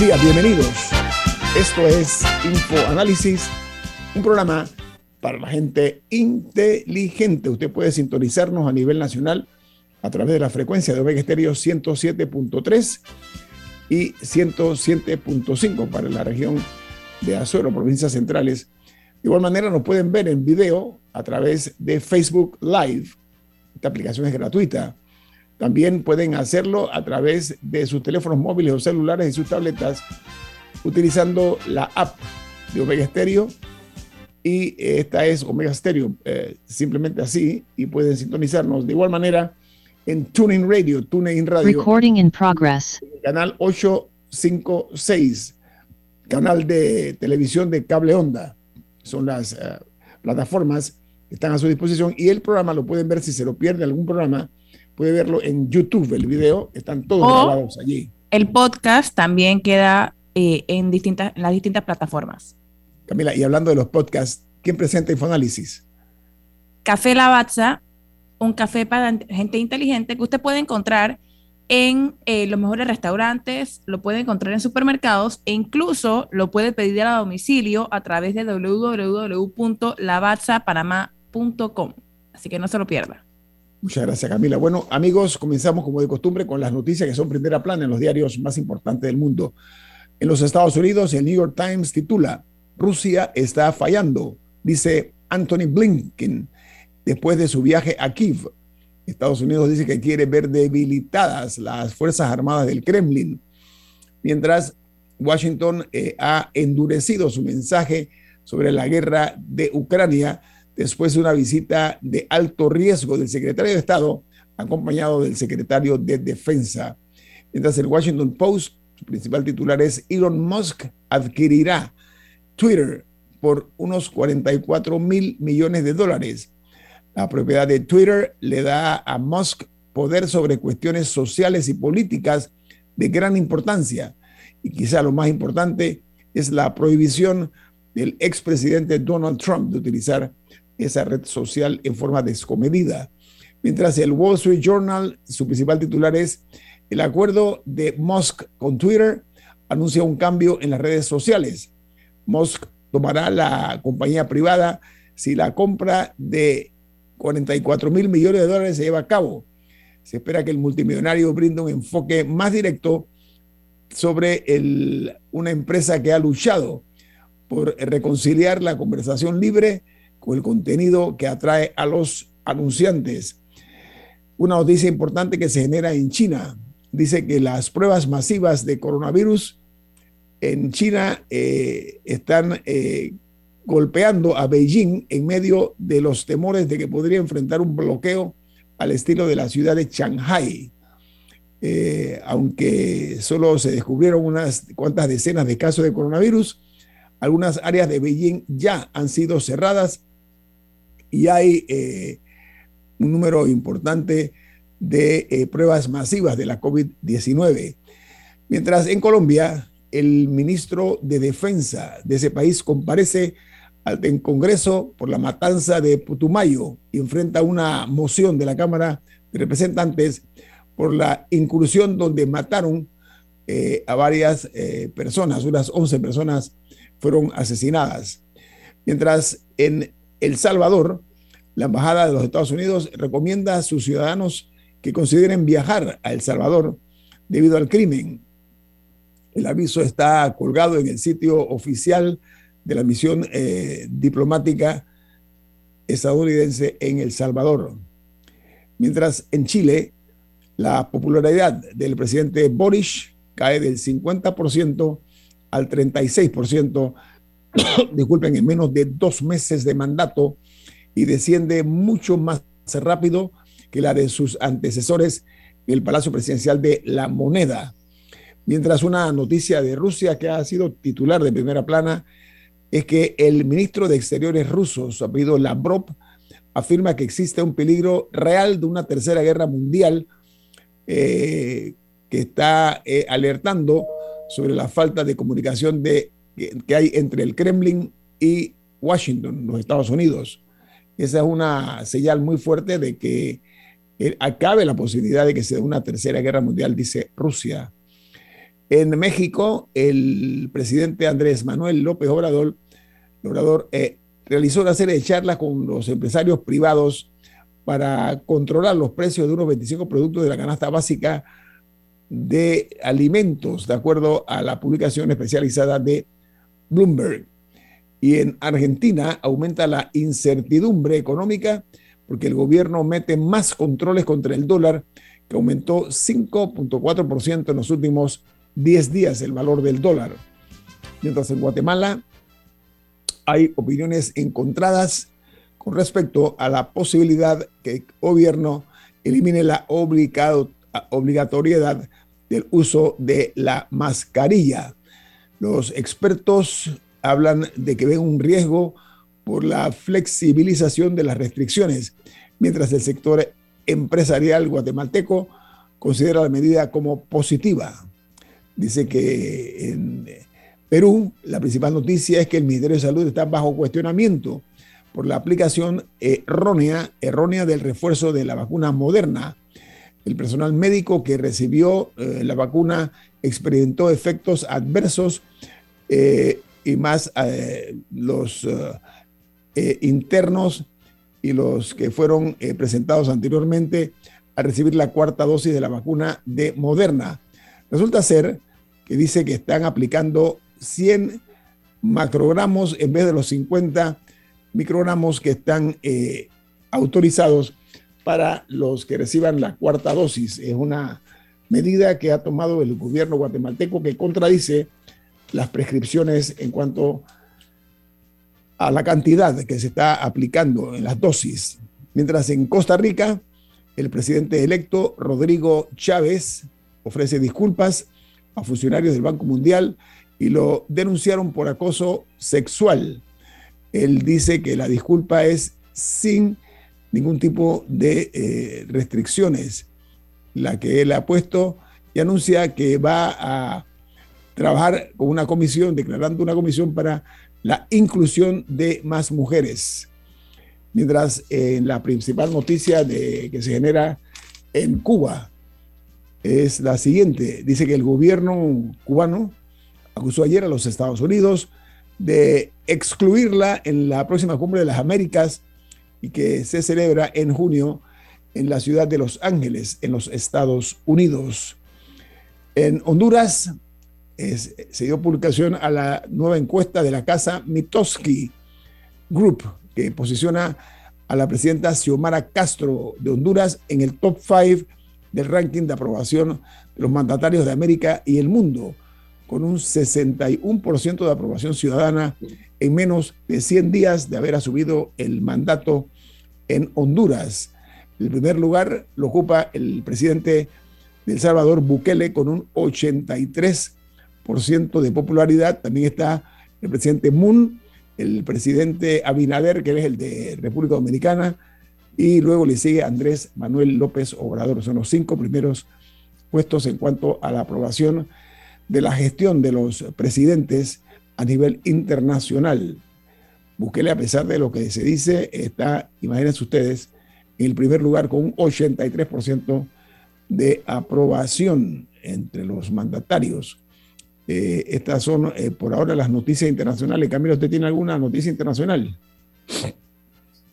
Buen día, bienvenidos. Esto es Info Análisis, un programa para la gente inteligente. Usted puede sintonizarnos a nivel nacional a través de la frecuencia de Omega Estéreo 107.3 y 107.5 para la región de Azuero, provincias centrales. De igual manera nos pueden ver en video a través de Facebook Live. Esta aplicación es gratuita. También pueden hacerlo a través de sus teléfonos móviles o celulares y sus tabletas utilizando la app de Omega Stereo. Y esta es Omega Stereo, eh, simplemente así, y pueden sintonizarnos de igual manera en Tuning Radio, Tuning Radio. Recording in progress. Canal 856, canal de televisión de cable onda. Son las uh, plataformas que están a su disposición y el programa lo pueden ver si se lo pierde algún programa puede verlo en YouTube, el video, están todos o grabados allí. El podcast también queda eh, en, distintas, en las distintas plataformas. Camila, y hablando de los podcasts, ¿quién presenta Infoanálisis? Café Lavazza, un café para gente inteligente que usted puede encontrar en eh, los mejores restaurantes, lo puede encontrar en supermercados e incluso lo puede pedir a domicilio a través de www.lavazzapanamá.com. Así que no se lo pierda. Muchas gracias, Camila. Bueno, amigos, comenzamos como de costumbre con las noticias que son primera plana en los diarios más importantes del mundo. En los Estados Unidos, el New York Times titula, Rusia está fallando, dice Anthony Blinken, después de su viaje a Kiev. Estados Unidos dice que quiere ver debilitadas las Fuerzas Armadas del Kremlin, mientras Washington eh, ha endurecido su mensaje sobre la guerra de Ucrania después de una visita de alto riesgo del secretario de Estado, acompañado del secretario de Defensa. Mientras el Washington Post, su principal titular es Elon Musk adquirirá Twitter por unos 44 mil millones de dólares. La propiedad de Twitter le da a Musk poder sobre cuestiones sociales y políticas de gran importancia. Y quizá lo más importante es la prohibición del expresidente Donald Trump de utilizar esa red social en forma descomedida. Mientras el Wall Street Journal, su principal titular es el acuerdo de Musk con Twitter anuncia un cambio en las redes sociales. Musk tomará la compañía privada si la compra de 44 mil millones de dólares se lleva a cabo. Se espera que el multimillonario brinde un enfoque más directo sobre el, una empresa que ha luchado por reconciliar la conversación libre con el contenido que atrae a los anunciantes. Una noticia importante que se genera en China dice que las pruebas masivas de coronavirus en China eh, están eh, golpeando a Beijing en medio de los temores de que podría enfrentar un bloqueo al estilo de la ciudad de Shanghai. Eh, aunque solo se descubrieron unas cuantas decenas de casos de coronavirus, algunas áreas de Beijing ya han sido cerradas y hay eh, un número importante de eh, pruebas masivas de la COVID-19. Mientras en Colombia, el ministro de Defensa de ese país comparece en Congreso por la matanza de Putumayo y enfrenta una moción de la Cámara de Representantes por la incursión donde mataron eh, a varias personas, unas 11 personas fueron asesinadas. Mientras en el Salvador, la Embajada de los Estados Unidos recomienda a sus ciudadanos que consideren viajar a El Salvador debido al crimen. El aviso está colgado en el sitio oficial de la misión eh, diplomática estadounidense en El Salvador. Mientras en Chile, La popularidad del presidente Boris cae del 50% al 36%, disculpen, en menos de dos meses de mandato y desciende mucho más rápido que la de sus antecesores en el Palacio Presidencial de la Moneda. Mientras una noticia de Rusia que ha sido titular de primera plana es que el ministro de Exteriores ruso, su apellido Lavrov, afirma que existe un peligro real de una tercera guerra mundial eh, que está eh, alertando sobre la falta de comunicación de, que, hay entre el Kremlin y Washington, los Estados Unidos. Esa es una señal muy fuerte de que eh, acabe la posibilidad de que se dé una tercera guerra mundial, dice Rusia. En México, el presidente Andrés Manuel López Obrador, eh, realizó una serie de charlas con los empresarios privados para controlar los precios de unos 25 productos de la canasta básica de alimentos, de acuerdo a la publicación especializada de Bloomberg. Y en Argentina aumenta la incertidumbre económica porque el gobierno mete más controles contra el dólar, que aumentó 5.4% en los últimos 10 días el valor del dólar. Mientras en Guatemala hay opiniones encontradas con respecto a la posibilidad que el gobierno elimine la obligatoriedad del uso de la mascarilla. Los expertos hablan de que ven un riesgo por la flexibilización de las restricciones, mientras el sector empresarial guatemalteco considera la medida como positiva. Dice que en Perú la principal noticia es que el Ministerio de Salud está bajo cuestionamiento por la aplicación errónea, errónea del refuerzo de la vacuna moderna. El personal médico que recibió eh, la vacuna experimentó efectos adversos eh, y más eh, los internos y los que fueron presentados anteriormente a recibir la cuarta dosis de la vacuna de Moderna. Resulta ser que dice que están aplicando 100 macrogramos en vez de los 50 microgramos que están eh, autorizados para los que reciban la cuarta dosis. Es una medida que ha tomado el gobierno guatemalteco que contradice las prescripciones en cuanto a la cantidad que se está aplicando en las dosis. Mientras en Costa Rica, el presidente electo Rodrigo Chávez ofrece disculpas a funcionarios del Banco Mundial y lo denunciaron por acoso sexual. Él dice que la disculpa es sin ningún tipo de eh, restricciones, la que él ha puesto y anuncia que va a trabajar con una comisión, declarando una comisión para la inclusión de más mujeres. Mientras en la principal noticia de, que se genera en Cuba, es la siguiente. Dice que el gobierno cubano acusó ayer a los Estados Unidos de excluirla en la próxima cumbre de las Américas y que se celebra en junio en la ciudad de Los Ángeles, en los Estados Unidos. En Honduras se dio publicación a la nueva encuesta de la casa Mitoski Group, que posiciona a la presidenta Xiomara Castro de Honduras en el top 5 del ranking de aprobación de los mandatarios de América y el mundo, con un 61% de aprobación ciudadana en menos de 100 días de haber asumido el mandato en Honduras. El primer lugar lo ocupa el presidente de El Salvador, Bukele, con un 83% de popularidad. También está el presidente Moon, el presidente Abinader, que es el de República Dominicana, y luego le sigue Andrés Manuel López Obrador. Son los cinco primeros puestos en cuanto a la aprobación de la gestión de los presidentes a nivel internacional. Bukele, a pesar de lo que se dice, está, imagínense ustedes, en el primer lugar con un 83% de aprobación entre los mandatarios. Eh, estas son eh, por ahora las noticias internacionales. Camilo, ¿usted tiene alguna noticia internacional?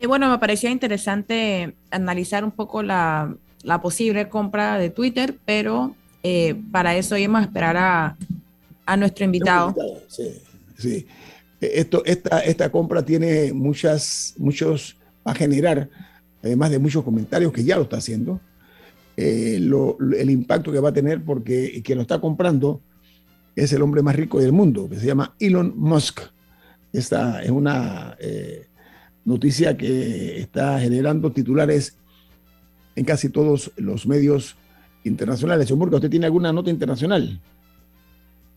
Y bueno, me parecía interesante analizar un poco la, posible compra de Twitter, pero eh, para eso íbamos a esperar a, nuestro invitado. Sí, sí. Esto, esta, esta compra tiene muchas, muchos, va a generar, además de muchos comentarios que ya lo está haciendo, eh, el impacto que va a tener porque quien lo está comprando es el hombre más rico del mundo, que se llama Elon Musk. Esta es una eh, noticia que está generando titulares en casi todos los medios internacionales. Señor ¿usted tiene alguna nota internacional?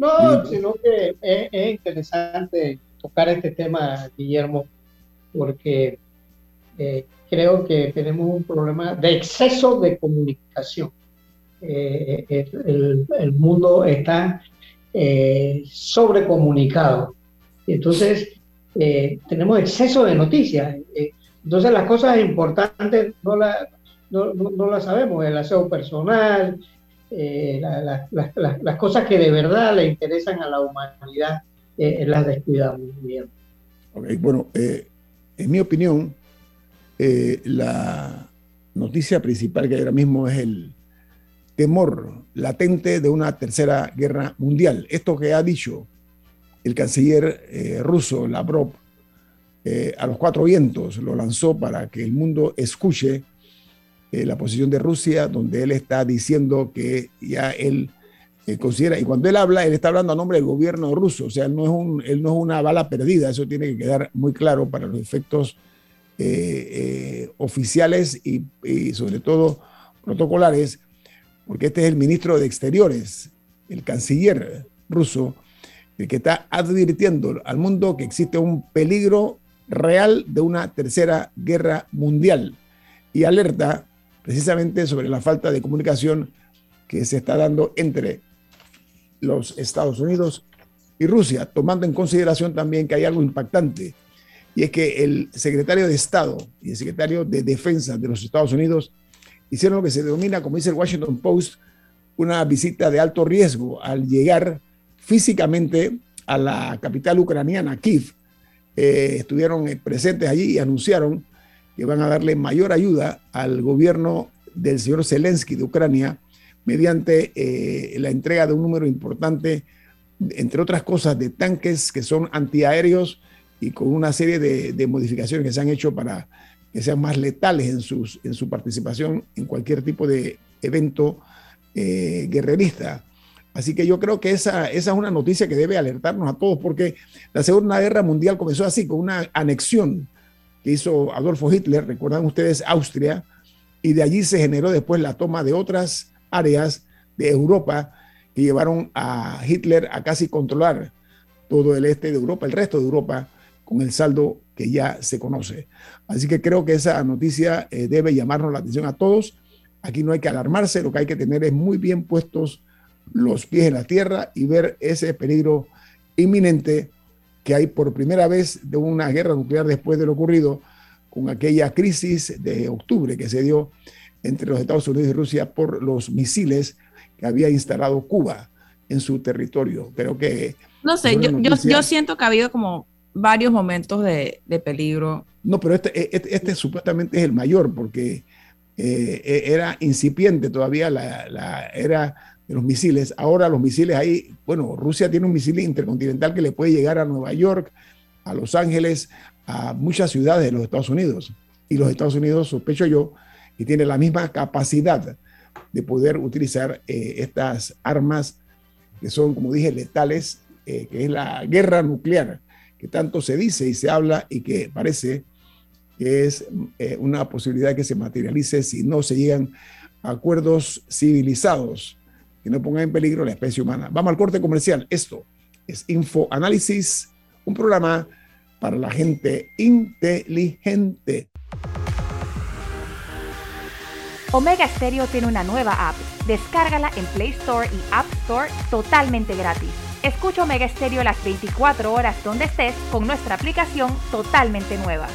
No, sino que es, interesante tocar este tema, Guillermo, porque eh, creo que tenemos un problema de exceso de comunicación. Eh, el, el, mundo está eh, sobrecomunicado. Entonces, eh, tenemos exceso de noticias. Eh, entonces, las cosas importantes no, la, no, no, las sabemos, el aseo personal, eh, las cosas que de verdad le interesan a la humanidad, las descuidamos bien. bueno, en mi opinión, la noticia principal que ahora mismo es el, temor latente de una tercera guerra mundial. Esto que ha dicho el canciller eh, ruso Lavrov eh, a los cuatro vientos, lo lanzó para que el mundo escuche eh, la posición de Rusia, donde él está diciendo que ya él considera, y cuando él habla, él está hablando a nombre del gobierno ruso, o sea, no es, un, él no es una bala perdida, eso tiene que quedar muy claro para los efectos oficiales y, y sobre todo protocolares porque este es el ministro de Exteriores, el canciller ruso, el que está advirtiendo al mundo que existe un peligro real de una tercera guerra mundial y alerta precisamente sobre la falta de comunicación que se está dando entre los Estados Unidos y Rusia, tomando en consideración también que hay algo impactante, y es que el secretario de Estado y el secretario de Defensa de los Estados Unidos hicieron lo que se denomina, como dice el Washington Post, una visita de alto riesgo al llegar físicamente a la capital ucraniana, Kiev. Eh, estuvieron presentes allí y anunciaron que van a darle mayor ayuda al gobierno del señor Zelensky de Ucrania mediante eh, la entrega de un número importante, entre otras cosas, de tanques que son antiaéreos y con una serie de, modificaciones que se han hecho para que sean más letales en, sus, en su participación en cualquier tipo de evento eh, guerrerista. Así que yo creo que esa, esa es una noticia que debe alertarnos a todos, porque la Segunda Guerra Mundial comenzó así, con una anexión que hizo Adolfo Hitler, recuerdan ustedes Austria, y de allí se generó después la toma de otras áreas de Europa que llevaron a Hitler a casi controlar todo el este de Europa, el resto de Europa, con el saldo que ya se conoce. Así que creo que esa noticia eh, debe llamarnos la atención a todos. Aquí no hay que alarmarse, lo que hay que tener es muy bien puestos los pies en la tierra y ver ese peligro inminente que hay por primera vez de una guerra nuclear después de lo ocurrido con aquella crisis de octubre que se dio entre los Estados Unidos y Rusia por los misiles que había instalado Cuba en su territorio. Creo que... No sé, yo, yo, siento que ha habido como varios momentos de, peligro. No, pero este, este, este, supuestamente es el mayor porque eh, e, era incipiente todavía la, era de los misiles. Ahora los misiles ahí, bueno, Rusia tiene un misil intercontinental que le puede llegar a Nueva York, a Los Ángeles, a muchas ciudades de los Estados Unidos. Y los Estados Unidos, sospecho yo, que tiene la misma capacidad de poder utilizar eh, estas armas que son, como dije, letales, eh, que es la guerra nuclear que tanto se dice y se habla y que parece que es eh, una posibilidad que se materialice si no se llegan a acuerdos civilizados que no pongan en peligro la especie humana. Vamos al corte comercial. Esto es Info Análisis, un programa para la gente inteligente. Omega Stereo tiene una nueva app. Descárgala en Play Store y App Store totalmente gratis. Escucha Omega Stereo las 24 horas donde estés con nuestra aplicación totalmente nueva.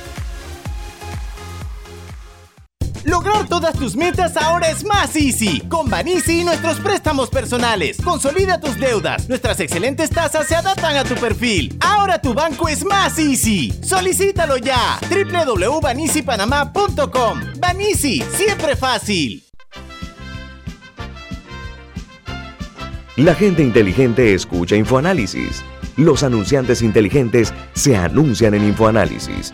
Lograr todas tus metas ahora es más easy. Con Banisi y nuestros préstamos personales. Consolida tus deudas. Nuestras excelentes tasas se adaptan a tu perfil. Ahora tu banco es más easy. Solicítalo ya. www.banisipanamá.com. Banisi, siempre fácil. La gente inteligente escucha InfoAnálisis. Los anunciantes inteligentes se anuncian en InfoAnálisis.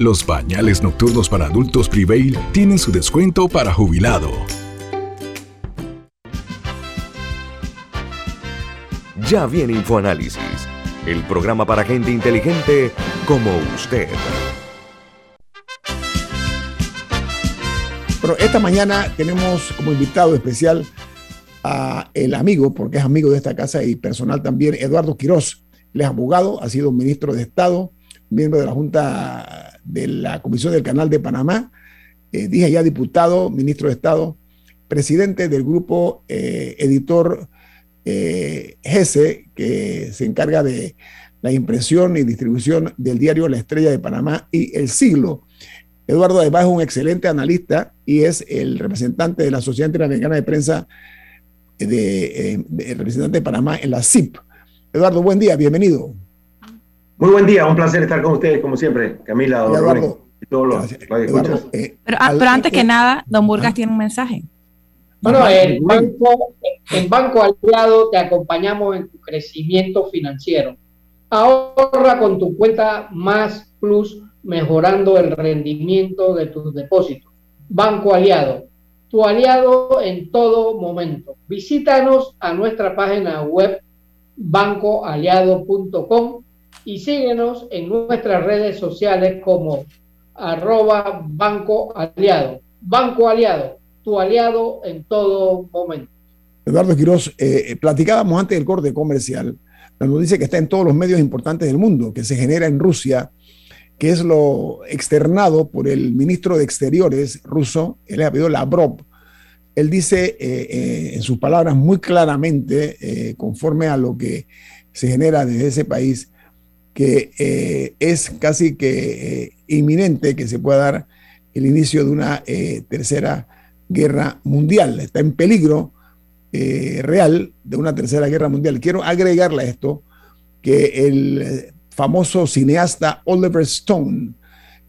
Los pañales nocturnos para adultos Prevail tienen su descuento para jubilado. Ya viene InfoAnálisis, el programa para gente inteligente como usted. Pero esta mañana tenemos como invitado especial a el amigo, porque es amigo de esta casa y personal también, Eduardo Quirós. Él es abogado, ha sido ministro de Estado, miembro de la Junta de la Comisión del Canal de Panamá, eh, dije ya diputado, ministro de Estado, presidente del grupo eh, editor eh, GESE, que se encarga de la impresión y distribución del diario La Estrella de Panamá y El Siglo. Eduardo además es un excelente analista y es el representante de la Sociedad Interamericana de Prensa, de, eh, de, representante de Panamá en la CIP. Eduardo, buen día, bienvenido. Muy buen día, un placer estar con ustedes, como siempre, Camila, don y todos los eh, pero, ah, pero, antes que nada, don Burgas ah, tiene un mensaje. Bueno, en banco, en banco Aliado te acompañamos en tu crecimiento financiero. Ahorra con tu cuenta Más Plus, mejorando el rendimiento de tus depósitos. Banco Aliado, tu aliado en todo momento. Visítanos a nuestra página web bancoaliado.com y síguenos en nuestras redes sociales como arroba Banco Aliado. Banco Aliado, tu aliado en todo momento. Eduardo Quiroz, eh, platicábamos antes del corte comercial, la noticia que está en todos los medios importantes del mundo, que se genera en Rusia, que es lo externado por el ministro de Exteriores ruso, él ha pedido Lavrov. Él dice eh, eh, en sus palabras muy claramente, eh, conforme a lo que se genera desde ese país, que eh, es casi que inminente que se pueda dar el inicio de una tercera guerra mundial. Está en peligro eh, real de una tercera guerra mundial. Quiero agregarle a esto que el famoso cineasta Oliver Stone,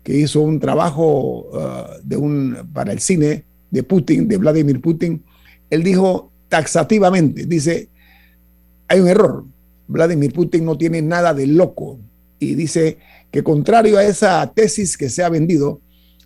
que hizo un trabajo uh, de un, para el cine de Putin, de Vladimir Putin, él dijo taxativamente, dice, hay un error, Vladimir Putin no tiene nada de loco, y dice que contrario a esa tesis que se ha vendido,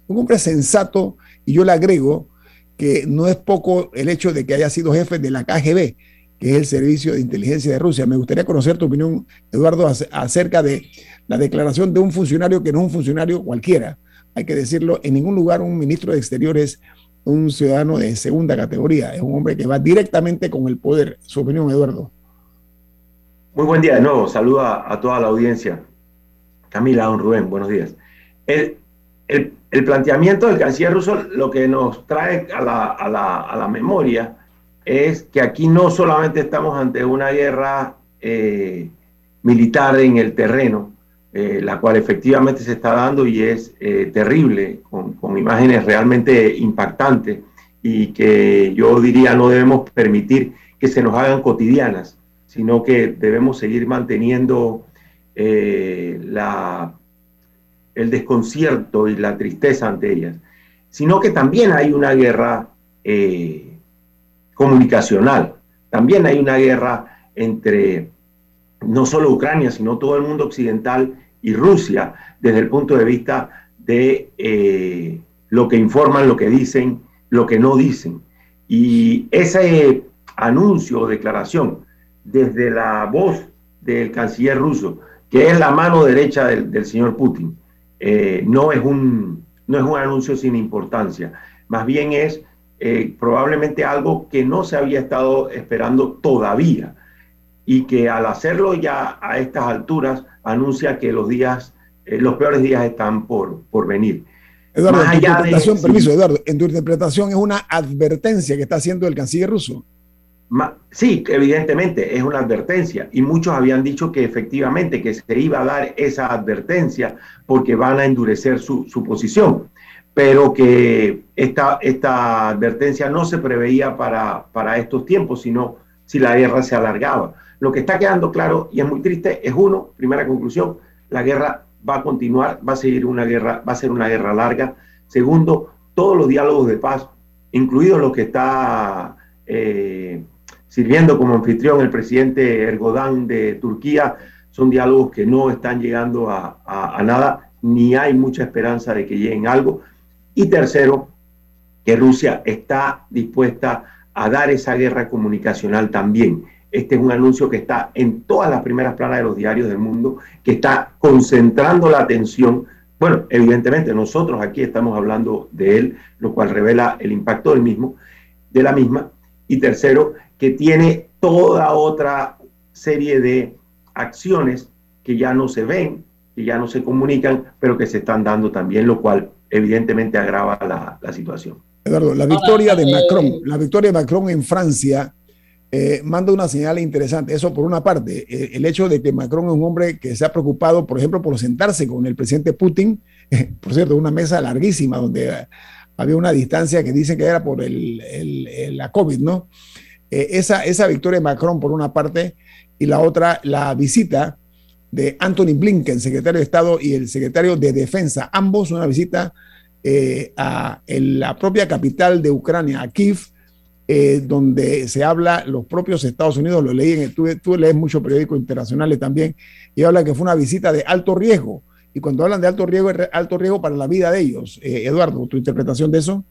un hombre sensato, y yo le agrego, que no es poco el hecho de que haya sido jefe de la KGB, que es el Servicio de Inteligencia de Rusia. Me gustaría conocer tu opinión, Eduardo, acerca de la declaración de un funcionario que no es un funcionario cualquiera. Hay que decirlo, en ningún lugar un ministro de Exteriores un ciudadano de segunda categoría, es un hombre que va directamente con el poder. Su opinión, Eduardo. Muy buen día de nuevo, saluda a toda la audiencia. Camila, don Rubén, buenos días. El, planteamiento del canciller ruso lo que nos trae a la, memoria es que aquí no solamente estamos ante una guerra eh, militar en el terreno, eh, la cual efectivamente se está dando y es eh, terrible, con, imágenes realmente impactantes y que yo diría no debemos permitir que se nos hagan cotidianas, sino que debemos seguir manteniendo la el desconcierto y la tristeza ante ellas, sino que también hay una guerra eh, comunicacional, también hay una guerra entre no solo Ucrania, sino todo el mundo occidental y Rusia, desde el punto de vista de eh, lo que informan, lo que dicen, lo que no dicen. Y ese anuncio o declaración desde la voz del canciller ruso, que es la mano derecha del, del señor Putin, eh, no, es un, no es un anuncio sin importancia, más bien es eh, probablemente algo que no se había estado esperando todavía. y que al hacerlo ya a estas alturas anuncia que los días, eh, los peores días están por, por venir. Eduardo, en tu interpretación, permiso, Eduardo, en tu interpretación es una advertencia que está haciendo el canciller ruso. Sí, evidentemente es una advertencia y muchos habían dicho que efectivamente que se iba a dar esa advertencia porque van a endurecer su, su posición, pero que esta, esta advertencia no se preveía para, para estos tiempos, sino si la guerra se alargaba. Lo que está quedando claro y es muy triste es uno, primera conclusión, la guerra va a continuar, va a seguir una guerra, va a ser una guerra larga. Segundo, todos los diálogos de paz, incluidos los que está eh, sirviendo como anfitrión el presidente Erdogan de Turquía, son diálogos que no están llegando a, nada, ni hay mucha esperanza de que lleguen algo. Y tercero, que Rusia está dispuesta a dar esa guerra comunicacional también. Este es un anuncio que está en todas las primeras planas de los diarios del mundo, que está concentrando la atención. Bueno, evidentemente nosotros aquí estamos hablando de él, lo cual revela el impacto del mismo, de la misma. Y tercero, que tiene toda otra serie de acciones que ya no se ven, que ya no se comunican, pero que se están dando también, lo cual evidentemente agrava la, la situación. Eduardo, la victoria de eh, Macron, la victoria de Macron en Francia eh, manda una señal interesante. Eso por una parte, eh, el hecho de que Macron es un hombre que se ha preocupado, por ejemplo, por sentarse con el presidente Putin, por cierto, una mesa larguísima donde había una distancia que dicen que era por el, la COVID, ¿no? Eh, esa, esa victoria de Macron por una parte y la otra, la visita de Anthony Blinken, secretario de Estado, y el secretario de Defensa, ambos una visita a la propia capital de Ucrania, a Kiev, eh, donde se habla, los propios Estados Unidos, lo leí, tú, tú lees muchos periódicos internacionales también, y habla que fue una visita de alto riesgo. Y cuando hablan de alto riesgo, es alto riesgo para la vida de ellos. Eh, Eduardo, ¿tu interpretación de eso?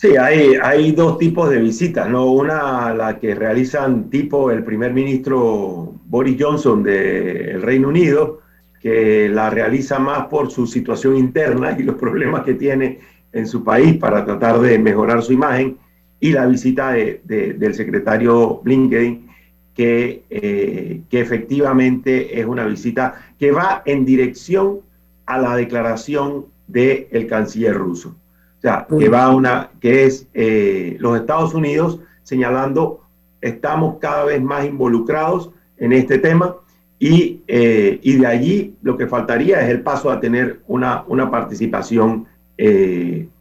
Sí, hay, dos tipos de visitas, ¿no? Una, la que realizan tipo el primer ministro Boris Johnson del Reino Unido, que la realiza más por su situación interna y los problemas que tiene en su país para tratar de mejorar su imagen y la visita de, del secretario Blinken, que, eh, que efectivamente es una visita que va en dirección a la declaración del canciller ruso. O sea, que va una, que es eh, los Estados Unidos señalando estamos cada vez más involucrados en este tema y, eh, y de allí lo que faltaría es el paso a tener una, una participación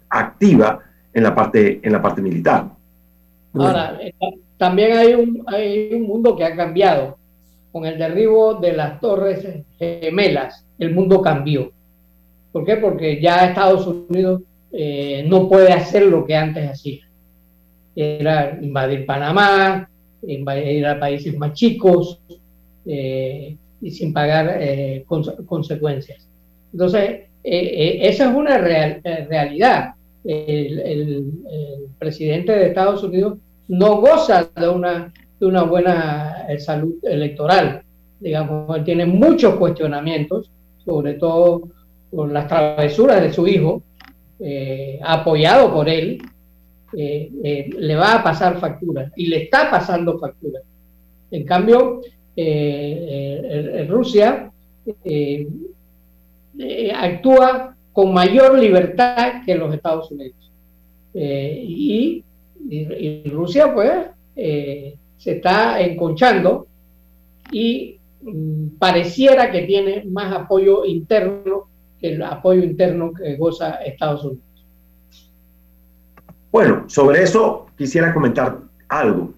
activa en la parte, en la parte militar. Ahora, eh, también hay un, hay un mundo que ha cambiado. Con el derribo de las torres gemelas, el mundo cambió. ¿Por qué? Porque ya Estados Unidos eh, no puede hacer lo que antes hacía. Era invadir Panamá, invadir a países más chicos eh, y sin pagar consecuencias. Entonces, esa es una realidad el, presidente de Estados Unidos no goza de una, de una buena eh, salud electoral. Digamos, tiene muchos cuestionamientos, sobre todo por las travesuras de su hijo, eh, apoyado por él, eh, le va a pasar factura y le está pasando factura. En cambio, Rusia actúa con mayor libertad que los Estados Unidos. Eh, y, Rusia, pues, eh, se está enconchando y mm, pareciera que tiene más apoyo interno el apoyo interno que goza Estados Unidos. Bueno, sobre eso quisiera comentar algo.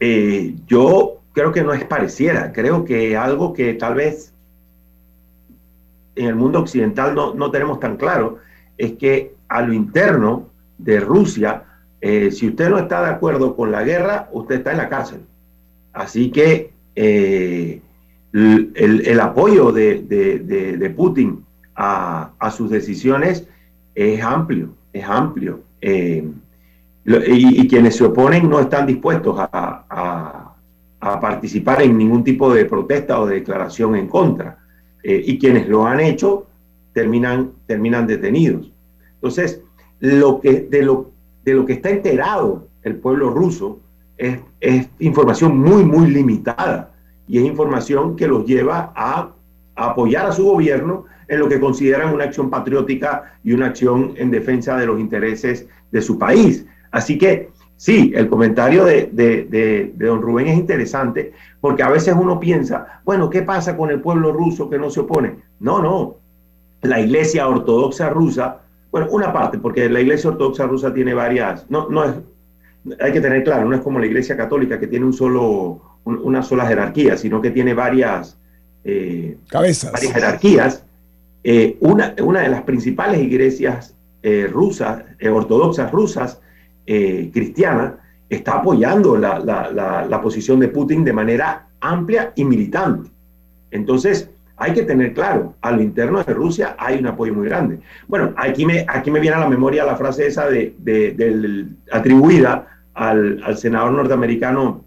Eh, yo creo que no es pareciera, creo que algo que tal vez en el mundo occidental no, no tenemos tan claro es que a lo interno de Rusia, eh, si usted no está de acuerdo con la guerra, usted está en la cárcel. Así que eh, el, apoyo de, de, Putin a, sus decisiones es amplio, es amplio. Eh, y, quienes se oponen no están dispuestos a, participar en ningún tipo de protesta o declaración en contra. Eh, y quienes lo han hecho terminan, terminan detenidos. Entonces, lo que, de, lo, de lo que está enterado el pueblo ruso es, información muy, muy limitada y es información que los lleva a, apoyar a su gobierno en lo que consideran una acción patriótica y una acción en defensa de los intereses de su país. Así que sí, el comentario de, de, don Rubén es interesante porque a veces uno piensa, bueno, ¿qué pasa con el pueblo ruso que no se opone? No, no. La iglesia ortodoxa rusa, bueno, una parte, porque la iglesia ortodoxa rusa tiene varias, no, no es, hay que tener claro, no es como la iglesia católica que tiene un solo, una sola jerarquía, sino que tiene varias, eh, Cabezas. varias jerarquías. Eh, una, una, de las principales iglesias eh, rusas, ortodoxas rusas, cristianas, está apoyando la, la, la, posición de Putin de manera amplia y militante. Entonces, hay que tener claro, a lo interno de Rusia hay un apoyo muy grande. Bueno, aquí me, aquí me viene a la memoria la frase esa de, de, atribuida al, al, senador norteamericano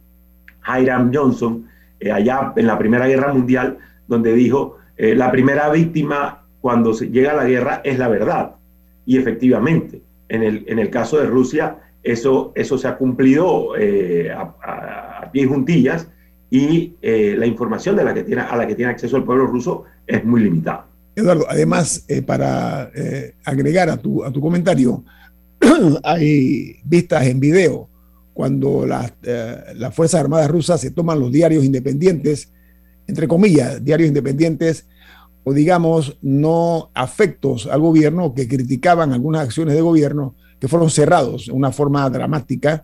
Hiram Johnson, eh, allá en la Primera Guerra Mundial, donde dijo, eh, la primera víctima cuando se llega a la guerra es la verdad. Y efectivamente, en el, en el caso de Rusia, eso, eso se ha cumplido eh, a, a, pie juntillas y la información de la que tiene, a la que tiene acceso el pueblo ruso es muy limitada. Eduardo, además, para agregar a tu, a tu comentario, hay vistas en video cuando las, eh, las Fuerzas Armadas rusas se toman los diarios independientes, entre comillas, diarios independientes, o digamos, no afectos al gobierno, que criticaban algunas acciones de gobierno, que fueron cerrados de una forma dramática.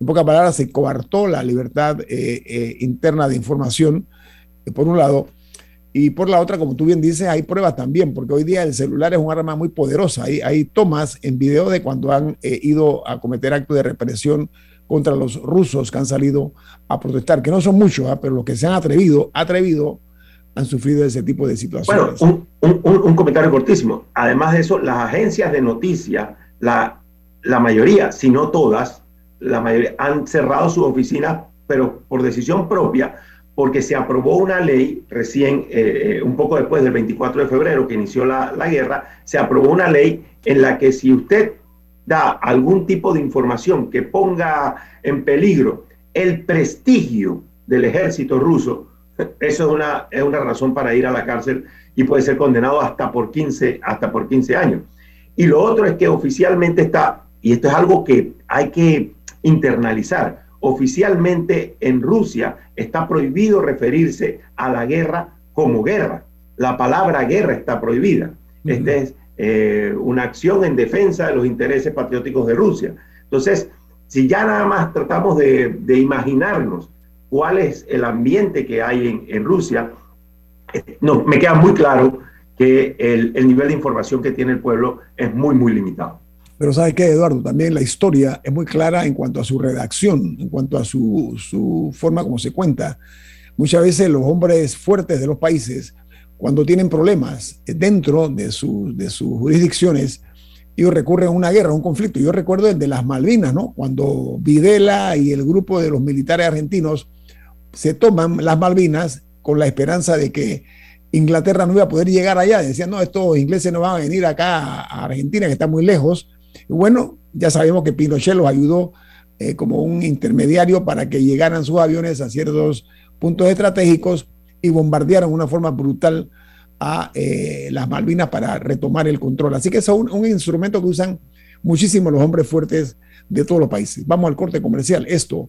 En pocas palabras, se coartó la libertad eh, eh, interna de información, por un lado, y por la otra, como tú bien dices, hay pruebas también, porque hoy día el celular es un arma muy poderosa. Hay, hay tomas en video de cuando han ido a cometer actos de represión contra los rusos que han salido a protestar, que no son muchos, ¿ah? pero los que se han atrevido, atrevido, han sufrido ese tipo de situaciones. Bueno, un, comentario cortísimo. Además de eso, las agencias de noticias, la, mayoría, si no todas, la mayoría han cerrado sus oficinas, pero por decisión propia, porque se aprobó una ley recién, eh, eh, un poco después del 24 de febrero que inició la, la guerra, se aprobó una ley en la que si usted da algún tipo de información que ponga en peligro el prestigio del ejército ruso, eso es una, es una razón para ir a la cárcel y puede ser condenado hasta por 15, hasta por 15 años. Y lo otro es que oficialmente está, y esto es algo que hay que internalizar, oficialmente en Rusia está prohibido referirse a la guerra como guerra. La palabra guerra está prohibida. Este es eh, una acción en defensa de los intereses patrióticos de Rusia. Entonces, si ya nada más tratamos de, imaginarnos cuál es el ambiente que hay en, Rusia, eh, no, me queda muy claro que el, nivel de información que tiene el pueblo es muy, muy limitado. Pero ¿sabe qué, Eduardo? También la historia es muy clara en cuanto a su redacción, en cuanto a su, su forma como se cuenta. Muchas veces los hombres fuertes de los países cuando tienen problemas dentro de, de sus jurisdicciones, ellos recurren a una guerra, a un conflicto. Yo recuerdo el de las Malvinas, ¿no? Cuando Videla y el grupo de los militares argentinos se toman las Malvinas con la esperanza de que Inglaterra no iba a poder llegar allá. Decían, no, estos ingleses no van a venir acá a Argentina, que está muy lejos. Y bueno, ya sabemos que Pinochet los ayudó eh, como un intermediario para que llegaran sus aviones a ciertos puntos estratégicos y bombardearon de una forma brutal a eh, las Malvinas para retomar el control. Así que es un, un instrumento que usan muchísimo los hombres fuertes de todos los países. Vamos al corte comercial. Esto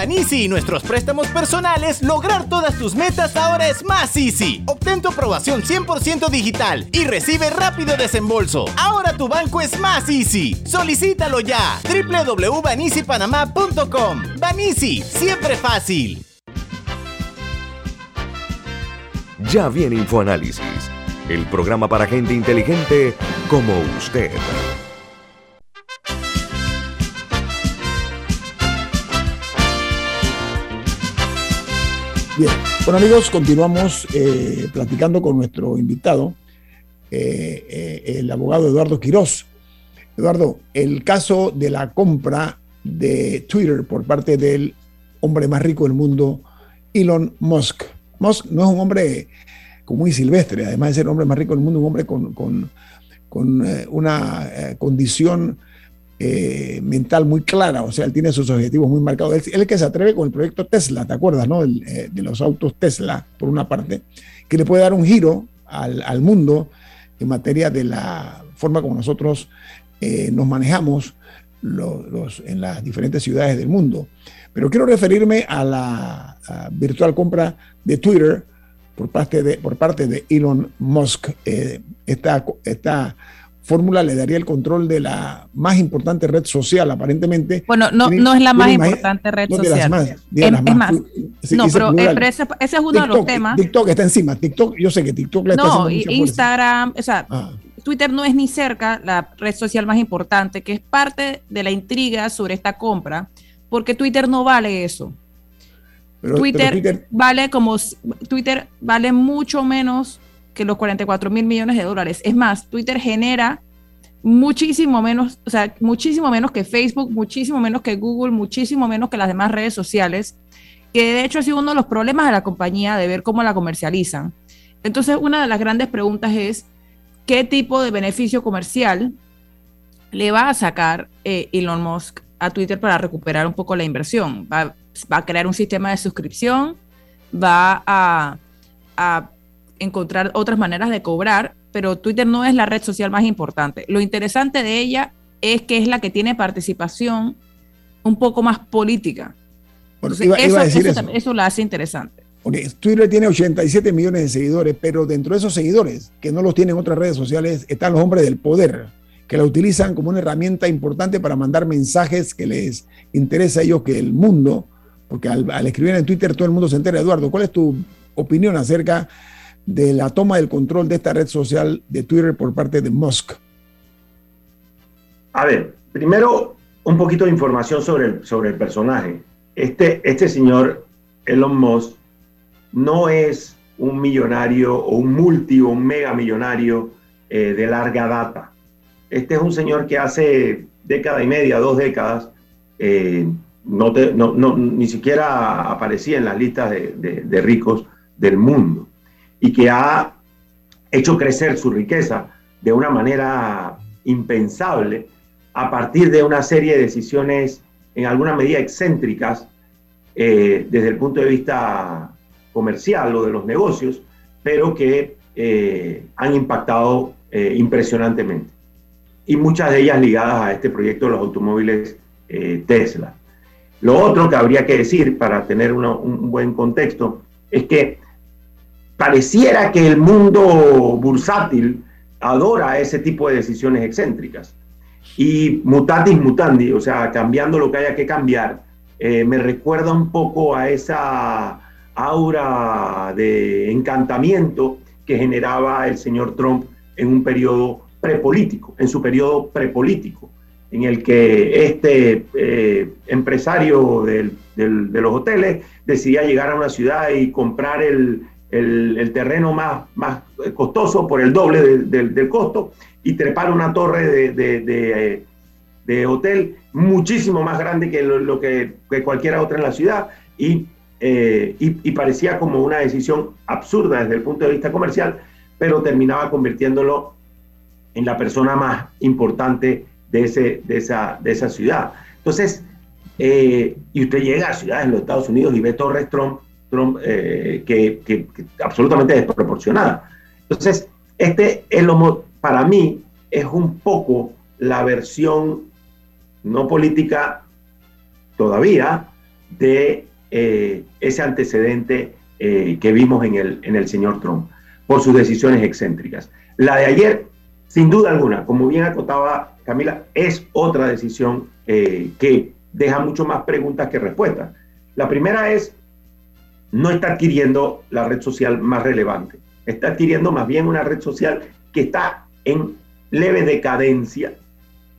Banisi y nuestros préstamos personales, lograr todas tus metas ahora es más easy. Obtén tu aprobación 100% digital y recibe rápido desembolso. Ahora tu banco es más easy. Solicítalo ya. www.banisipanamá.com. Banisi, siempre fácil. Ya viene InfoAnálisis, el programa para gente inteligente como usted. Bien, bueno amigos, continuamos eh, platicando con nuestro invitado, eh, eh, el abogado Eduardo Quirós. Eduardo, el caso de la compra de Twitter por parte del hombre más rico del mundo, Elon Musk. Musk no es un hombre como muy silvestre, además de ser el hombre más rico del mundo, un hombre con, con, con una condición eh, mental muy clara, o sea, él tiene sus objetivos muy marcados. Él, es el que se atreve con el proyecto Tesla, ¿te acuerdas, no? Eh, de los autos Tesla, por una parte, que le puede dar un giro al, al mundo en materia de la forma como nosotros eh, nos manejamos los, en las diferentes ciudades del mundo. Pero quiero referirme a la a virtual compra de Twitter por parte de, por parte de Elon Musk. esta, esta fórmula le daría el control de la más importante red social, aparentemente. Bueno, no, no es la más importante red social. es, más, no, pero, ese, es uno de los temas. TikTok está encima. TikTok, yo sé que TikTok le está No, Instagram, o sea, ah. Twitter no es ni cerca la red social más importante, que es parte de la intriga sobre esta compra, porque Twitter no vale eso. Twitter, Twitter, vale como Twitter vale mucho menos que los 44 mil millones de dólares. Es más, Twitter genera muchísimo menos, o sea, muchísimo menos que Facebook, muchísimo menos que Google, muchísimo menos que las demás redes sociales, que de hecho ha sido uno de los problemas de la compañía de ver cómo la comercializan. Entonces, una de las grandes preguntas es, ¿qué tipo de beneficio comercial le va a sacar eh, Elon Musk a Twitter para recuperar un poco la inversión? ¿Va, va a crear un sistema de suscripción? ¿Va a, a encontrar otras maneras de cobrar, pero Twitter no es la red social más importante. Lo interesante de ella es que es la que tiene participación un poco más política. eso, la hace interesante. Twitter tiene 87 millones de seguidores, pero dentro de esos seguidores, que no los tienen otras redes sociales, están los hombres del poder, que la utilizan como una herramienta importante para mandar mensajes que les interesa a ellos que el mundo, porque al, al escribir en Twitter todo el mundo se entera. Eduardo, ¿cuál es tu opinión acerca de la toma del control de esta red social de Twitter por parte de Musk? A ver, primero un poquito de información sobre el, sobre el personaje. Este, este señor Elon Musk no es un millonario o un multi o un mega millonario eh, de larga data. Este es un señor que hace década y media, dos décadas, eh, no, no, ni siquiera aparecía en las listas de, de ricos del mundo y que ha hecho crecer su riqueza de una manera impensable a partir de una serie de decisiones en alguna medida excéntricas eh, desde el punto de vista comercial o de los negocios, pero que eh, han impactado eh, impresionantemente. Y muchas de ellas ligadas a este proyecto de los automóviles Tesla. Lo otro que habría que decir para tener un buen contexto es que pareciera que el mundo bursátil adora ese tipo de decisiones excéntricas. Y mutatis mutandi, o sea, cambiando lo que haya que cambiar, eh, me recuerda un poco a esa aura de encantamiento que generaba el señor Trump en un periodo prepolítico, en su periodo prepolítico, en el que este eh, empresario de los hoteles decidía llegar a una ciudad y comprar el, el, terreno más, más costoso por el doble del costo y trepar una torre de, de, hotel muchísimo más grande que lo, que, que, cualquiera otra en la ciudad eh, y, y, parecía como una decisión absurda desde el punto de vista comercial, pero terminaba convirtiéndolo en la persona más importante de, ese, de, esa, de esa ciudad. Entonces, eh, y usted llega a ciudades en los Estados Unidos y ve Torres Trump Trump, eh, que, absolutamente desproporcionada. Entonces, este es lo, para mí es un poco la versión no política todavía de eh, ese antecedente eh, que vimos en el, en el señor Trump por sus decisiones excéntricas. La de ayer, sin duda alguna, como bien acotaba Camila, es otra decisión eh, que deja mucho más preguntas que respuestas. La primera es, no está adquiriendo la red social más relevante, está adquiriendo más bien una red social que está en leve decadencia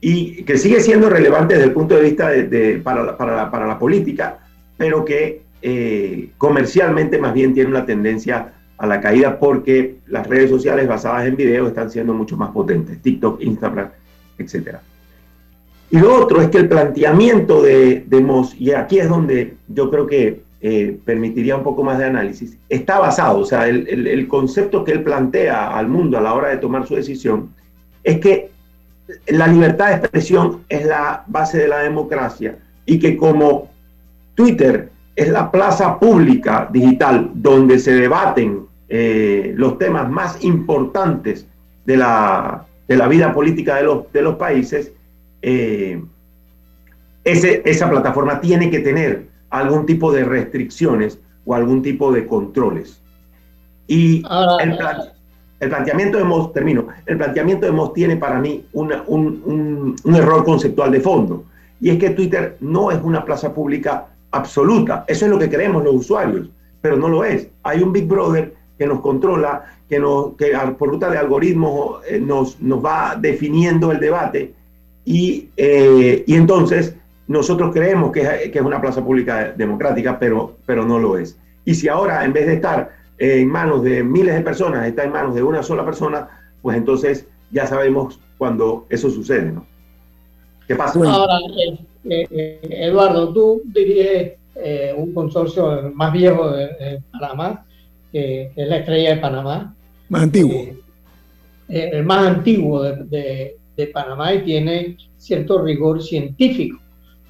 y que sigue siendo relevante desde el punto de vista de, para, la, para, la, política, pero que eh, comercialmente más bien tiene una tendencia a la caída porque las redes sociales basadas en video están siendo mucho más potentes, TikTok, Instagram, etc. Y lo otro es que el planteamiento de, de Moss, y aquí es donde yo creo que eh, permitiría un poco más de análisis, está basado, o sea, el, concepto que él plantea al mundo a la hora de tomar su decisión es que la libertad de expresión es la base de la democracia y que como Twitter es la plaza pública digital donde se debaten eh, los temas más importantes de la, de la vida política de los, de los países, eh, esa plataforma tiene que tener algún tipo de restricciones o algún tipo de controles. Y el, plan, el planteamiento de Moss, termino, el planteamiento de Moss tiene para mí un, error conceptual de fondo. Y es que Twitter no es una plaza pública absoluta. Eso es lo que creemos los usuarios, pero no lo es. Hay un Big Brother que nos controla, que, nos, que por ruta de algoritmos eh, nos, nos va definiendo el debate. Y, eh, y entonces nosotros creemos que es, que es una plaza pública democrática, pero, pero no lo es. Y si ahora, en vez de estar en manos de miles de personas, está en manos de una sola persona, pues entonces ya sabemos cuando eso sucede, ¿no? ¿Qué pasa? Ahora, eh, eh, Eduardo, tú diriges eh, un consorcio más viejo de, Panamá, que es la Estrella de Panamá. Más antiguo. el más antiguo de, de Panamá y tiene cierto rigor científico.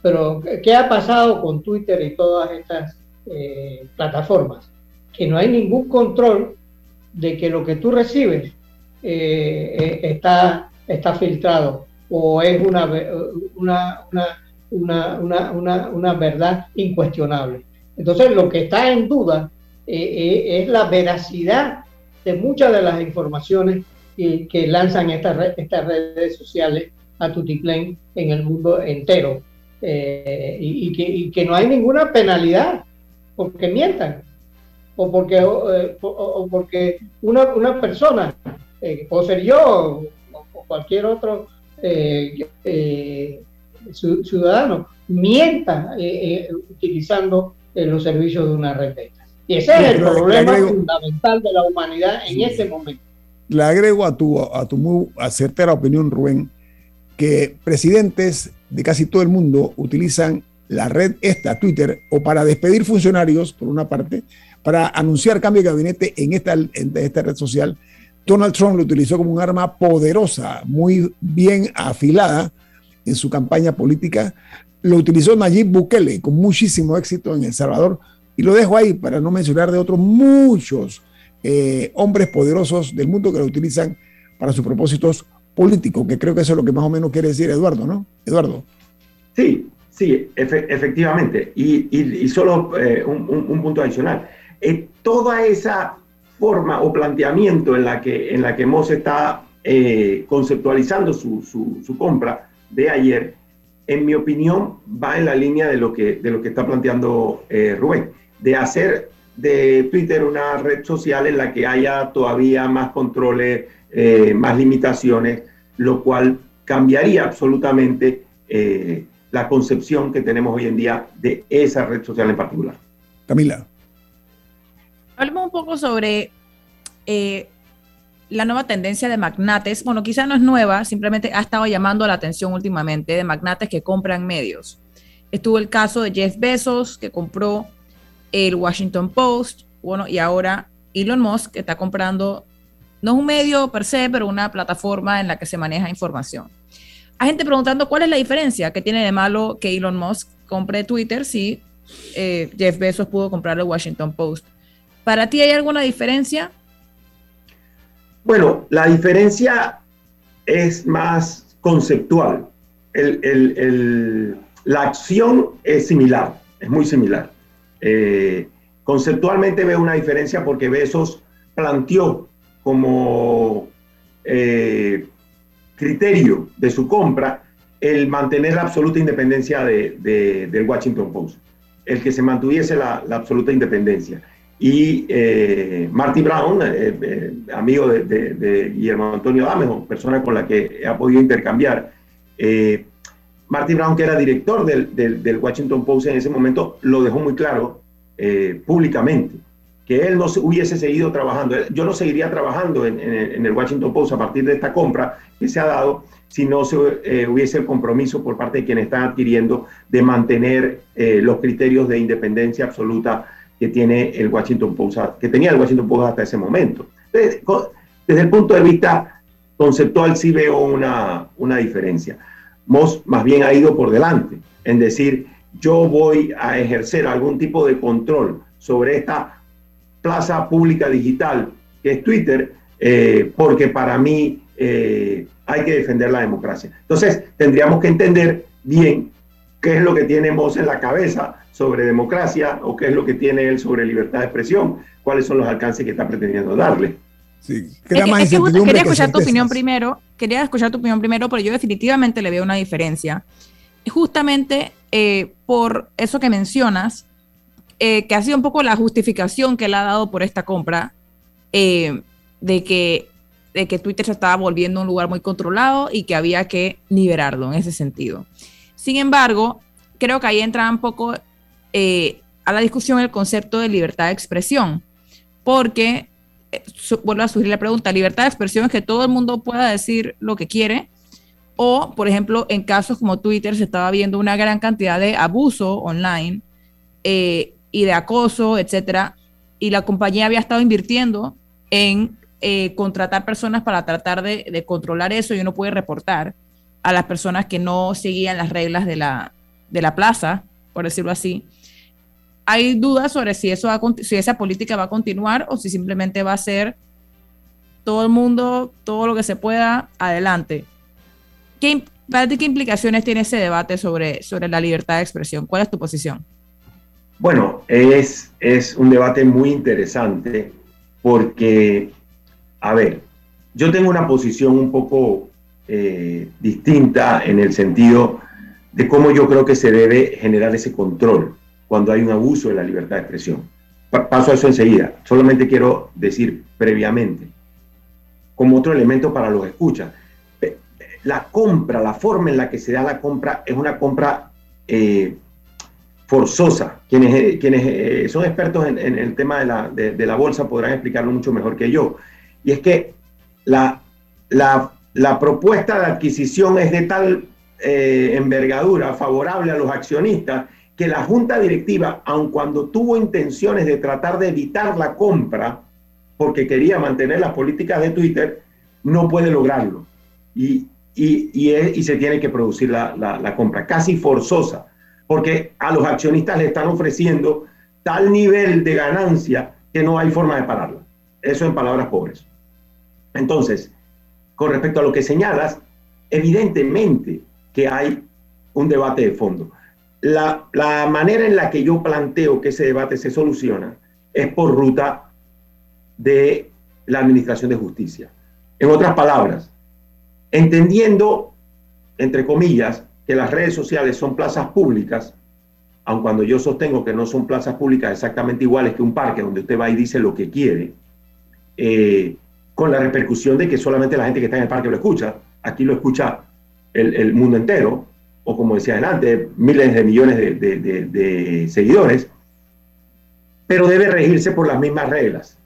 Pero, ¿qué ha pasado con Twitter y todas estas plataformas? que no hay ningún control de que lo que tú recibes eh, eh, está, está filtrado o es una, una, una, una, verdad incuestionable. Entonces, lo que está en duda eh, es la veracidad de muchas de las informaciones que, que lanzan estas, estas redes sociales a Tutiplén en el mundo entero. Y, que, y que no hay ninguna penalidad porque mientan o porque, eh, o, porque una, una persona, eh, puedo ser yo o, cualquier otro eh, ciudadano, mienta utilizando los servicios de una red Y ese es el problema fundamental de la humanidad en ese momento. Le agrego a tu, a tu muy acertera opinión, Rubén, que presidentes de casi todo el mundo utilizan la red esta, Twitter, o para despedir funcionarios, por una parte, para anunciar cambio de gabinete en esta, en esta red social. Donald Trump lo utilizó como un arma poderosa, muy bien afilada en su campaña política. Lo utilizó Nayib Bukele con muchísimo éxito en El Salvador. Y lo dejo ahí para no mencionar de otros muchos eh, hombres poderosos del mundo que lo utilizan para sus propósitos políticos, que creo que eso es lo que más o menos quiere decir Eduardo, ¿no? Eduardo. Sí, sí, efectivamente. Y, solo eh, un punto adicional eh, toda esa forma o planteamiento en la que, en la que Moss está eh, conceptualizando su, su, compra de ayer, en mi opinión, va en la línea de lo que, de lo que está planteando Rubén, de hacer de Twitter una red social en la que haya todavía más controles, más limitaciones, lo cual cambiaría absolutamente la concepción que tenemos hoy en día de esa red social en particular. Camila. Hablemos un poco sobre eh, la nueva tendencia de magnates. Bueno, quizá no es nueva, simplemente ha estado llamando la atención últimamente de magnates que compran medios. Estuvo el caso de Jeff Bezos, que compró el Washington Post, bueno, y ahora Elon Musk, que está comprando, no es un medio per se, pero una plataforma en la que se maneja información. Hay gente preguntando cuál es la diferencia que tiene de malo que Elon Musk compre Twitter si eh, Jeff Bezos pudo comprar el Washington Post. ¿Para ti hay alguna diferencia? Bueno, la diferencia es más conceptual. la acción es similar, es muy similar. Eh, conceptualmente veo una diferencia porque Besos planteó como eh, criterio de su compra el mantener la absoluta independencia de, del Washington Post, el que se mantuviese la, absoluta independencia. Y eh, Marty Brown, eh, amigo de, Guillermo Antonio Damejo, persona con la que ha podido intercambiar, Marty Brown, que era director del, del, Washington Post en ese momento, lo dejó muy claro públicamente que él no hubiese seguido trabajando. Yo no seguiría trabajando en, el Washington Post a partir de esta compra que se ha dado si no se eh, hubiese el compromiso por parte de quienes están adquiriendo de mantener eh, los criterios de independencia absoluta que tiene el Washington Post, que tenía el Washington Post hasta ese momento. Desde, desde el punto de vista conceptual sí veo una, una diferencia. Moss más bien ha ido por delante en decir, yo voy a ejercer algún tipo de control sobre esta plaza pública digital, que es Twitter, eh, porque para mí eh, hay que defender la democracia. Entonces, tendríamos que entender bien qué es lo que tenemos en la cabeza sobre democracia o qué es lo que tiene él sobre libertad de expresión, cuáles son los alcances que está pretendiendo darle. Sí, quería escuchar tu opinión primero, quería escuchar tu opinión primero, pero yo definitivamente le veo una diferencia. Justamente eh, por eso que mencionas, eh, que ha sido un poco la justificación que él ha dado por esta compra, eh, de, que, de que Twitter se estaba volviendo un lugar muy controlado y que había que liberarlo en ese sentido. Sin embargo, creo que ahí entra un poco eh, a la discusión el concepto de libertad de expresión, porque, vuelvo a surgir la pregunta, libertad de expresión es que todo el mundo pueda decir lo que quiere, o, por ejemplo, en casos como Twitter se estaba viendo una gran cantidad de abuso online y de acoso, etcétera, y la compañía había estado invirtiendo en eh, contratar personas para tratar de, controlar eso y uno puede reportar a las personas que no seguían las reglas de la, de la plaza, por decirlo así. Hay dudas sobre si, eso si esa política va a continuar o si simplemente va a ser todo el mundo, todo lo que se pueda, adelante. ¿Qué, ¿Qué implicaciones tiene ese debate sobre, sobre la libertad de expresión? ¿Cuál es tu posición? Bueno, es, es un debate muy interesante porque, a ver, yo tengo una posición un poco eh, distinta en el sentido de cómo yo creo que se debe generar ese control cuando hay un abuso de la libertad de expresión. Paso a eso enseguida. Solamente quiero decir previamente, como otro elemento para los escuchas, la compra, la forma en la que se da la compra es una compra eh, forzosa. Quienes, eh, quienes eh, son expertos en, el tema de la, de, la, bolsa podrán explicarlo mucho mejor que yo. Y es que la, la, la propuesta de adquisición es de tal eh, envergadura favorable a los accionistas que la junta directiva, aun cuando tuvo intenciones de tratar de evitar la compra, porque quería mantener las políticas de Twitter, no puede lograrlo. Y, y, y, y se tiene que producir la, la compra, casi forzosa porque a los accionistas le están ofreciendo tal nivel de ganancia que no hay forma de pararla. Eso en palabras pobres. Entonces, con respecto a lo que señalas, evidentemente que hay un debate de fondo. La, la, manera en la que yo planteo que ese debate se soluciona es por ruta de la Administración de Justicia. En otras palabras, entendiendo, entre comillas, que las redes sociales son plazas públicas, aun cuando yo sostengo que no son plazas públicas exactamente iguales que un parque donde usted va y dice lo que quiere, eh, con la repercusión de que solamente la gente que está en el parque lo escucha, aquí lo escucha el, mundo entero, o como decía adelante, miles de millones de seguidores, pero debe regirse por las mismas reglas.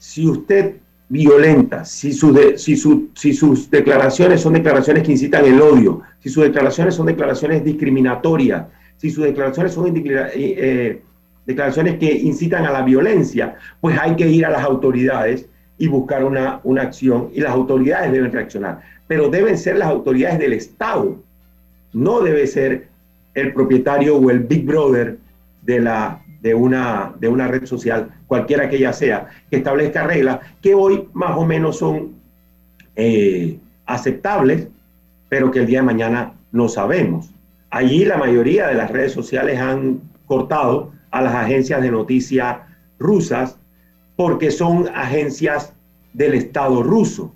Si usted violenta, si, si, si sus declaraciones son declaraciones que incitan el odio, si sus declaraciones son declaraciones discriminatorias, si sus declaraciones son eh, eh, declaraciones que incitan a la violencia, pues hay que ir a las autoridades y buscar una, una acción y las autoridades deben reaccionar. Pero deben ser las autoridades del Estado, no debe ser el propietario o el Big Brother de la, de una, de una red social, cualquiera que ella sea, que establezca reglas que hoy más o menos son eh, aceptables, pero que el día de mañana no sabemos. Allí la mayoría de las redes sociales han cortado a las agencias de noticias rusas porque son agencias del Estado ruso.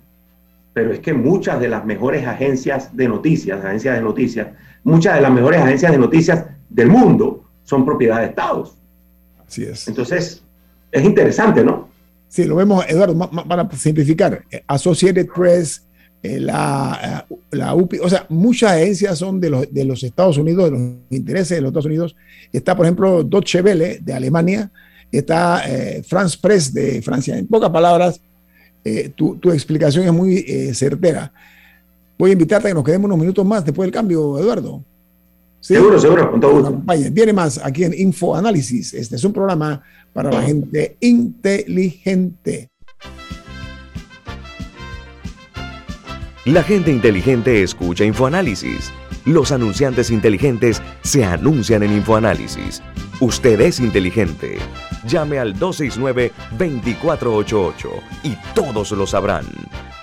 Pero es que muchas de las mejores agencias de noticias, agencias de noticias, muchas de las mejores agencias de noticias del mundo son propiedad de estados. Así es. Entonces, es interesante, ¿no? Sí, lo vemos, Eduardo, para simplificar. Associated Press, eh, la, eh, la UPI, o sea, muchas agencias son de los, de los Estados Unidos, de los intereses de los Estados Unidos. Está, por ejemplo, Deutsche Welle de Alemania, está eh, France Press de Francia. En pocas palabras, tu, tu, explicación es muy certera. Voy a invitarte a que nos quedemos unos minutos más después del cambio, Eduardo. Seguro, seguro, con todo gusto. Viene más aquí en Info Análisis. Este es un programa para la gente inteligente. La gente inteligente escucha InfoAnálisis. Los anunciantes inteligentes se anuncian en InfoAnálisis. Usted es inteligente. Llame al 269-2488 y todos lo sabrán.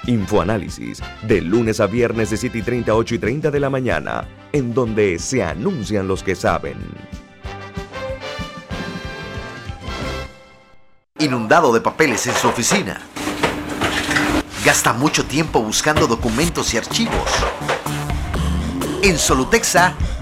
Infoanálisis, de lunes a viernes de 7 y 30, 8 y 30 de la mañana, en donde se anuncian los que saben. Inundado de papeles en su oficina Gasta mucho tiempo buscando documentos y archivos. En Solutexa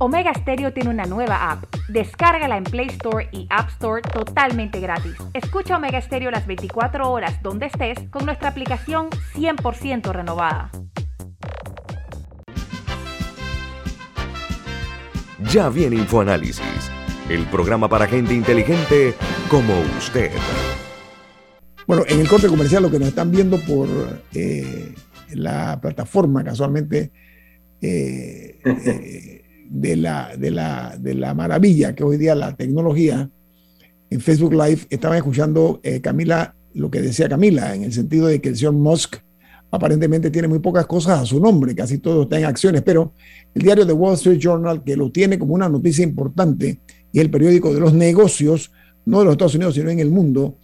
Omega Stereo tiene una nueva app. Descárgala en Play Store y App Store totalmente gratis. Escucha Omega Stereo las 24 horas donde estés con nuestra aplicación 100% renovada. Ya viene InfoAnálisis, el programa para gente inteligente como usted. Bueno, en el corte comercial lo que nos están viendo por eh, la plataforma casualmente eh, eh, de la, de, la, de la maravilla que hoy día la tecnología, en Facebook Live estaba escuchando eh, Camila lo que decía Camila, en el sentido de que el señor Musk aparentemente tiene muy pocas cosas a su nombre, casi todo está en acciones, pero el diario The Wall Street Journal, que lo tiene como una noticia importante, y el periódico de los negocios, no de los Estados Unidos, sino en el mundo,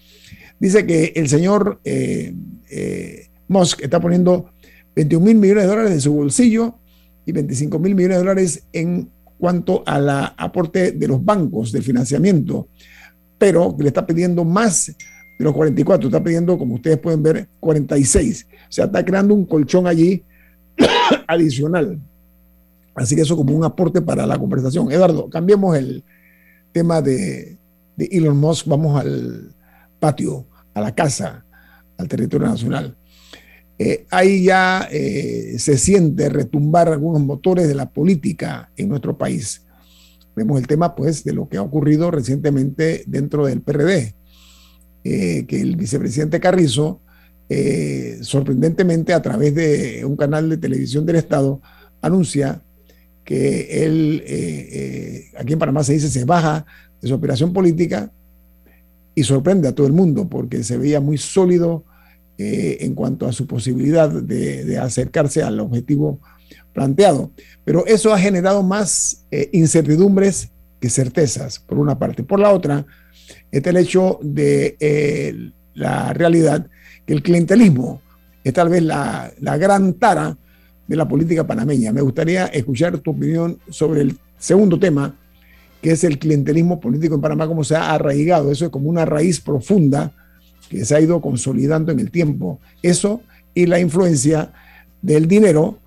dice que el señor eh, eh, Musk está poniendo 21 mil millones de dólares de su bolsillo y 25 mil millones de dólares en cuanto a la aporte de los bancos de financiamiento, pero le está pidiendo más de los 44, está pidiendo, como ustedes pueden ver, 46. O sea, está creando un colchón allí adicional. Así que eso como un aporte para la conversación. Eduardo, cambiemos el tema de, de Elon Musk, vamos al patio, a la casa, al territorio nacional. Eh, ahí ya eh, se siente retumbar algunos motores de la política en nuestro país. Vemos el tema, pues, de lo que ha ocurrido recientemente dentro del PRD, eh, que el vicepresidente Carrizo, sorprendentemente a través de un canal de televisión del Estado, anuncia que él, aquí en Panamá se dice, se baja de su operación política y sorprende a todo el mundo porque se veía muy sólido eh, en cuanto a su posibilidad de, acercarse al objetivo planteado. Pero eso ha generado más eh, incertidumbres que certezas, por una parte. Por la otra, está el hecho de eh, la realidad que el clientelismo es tal vez la, la gran tara de la política panameña. Me gustaría escuchar tu opinión sobre el segundo tema, que es el clientelismo político en Panamá, cómo se ha arraigado. Eso es como una raíz profunda que se ha ido consolidando en el tiempo. Eso y la influencia del dinero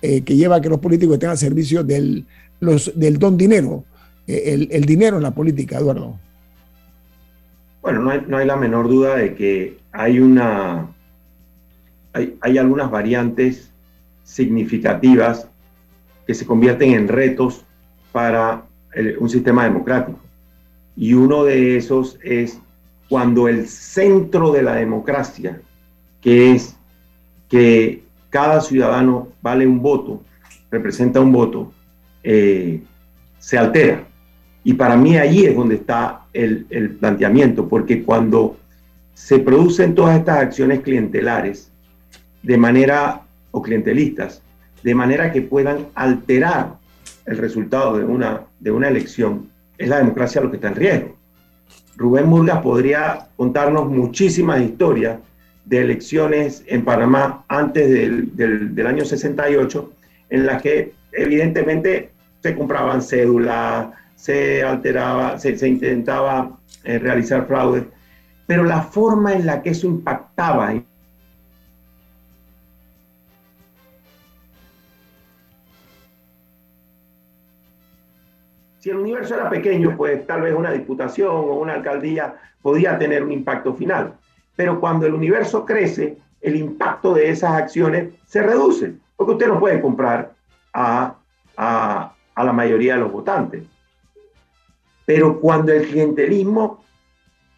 eh, que lleva a que los políticos estén al servicio del, los, del don dinero, eh, el, dinero en la política, Eduardo. Bueno, no hay, no hay la menor duda de que hay una, hay, hay algunas variantes significativas que se convierten en retos para un sistema democrático. Y uno de esos es cuando el centro de la democracia, que es que cada ciudadano vale un voto, representa un voto, eh, se altera. Y para mí allí es donde está el, planteamiento, porque cuando se producen todas estas acciones clientelares de manera, o clientelistas, de manera que puedan alterar el resultado de una, de una elección, es la democracia lo que está en riesgo. Rubén Murgas podría contarnos muchísimas historias de elecciones en Panamá antes del, del, año 68, en las que evidentemente se compraban cédulas, se alteraba, se, se intentaba eh, realizar fraude, pero la forma en la que eso impactaba Si el universo era pequeño, pues tal vez una diputación o una alcaldía podía tener un impacto final. Pero cuando el universo crece, el impacto de esas acciones se reduce, porque usted no puede comprar a, a, la mayoría de los votantes. Pero cuando el clientelismo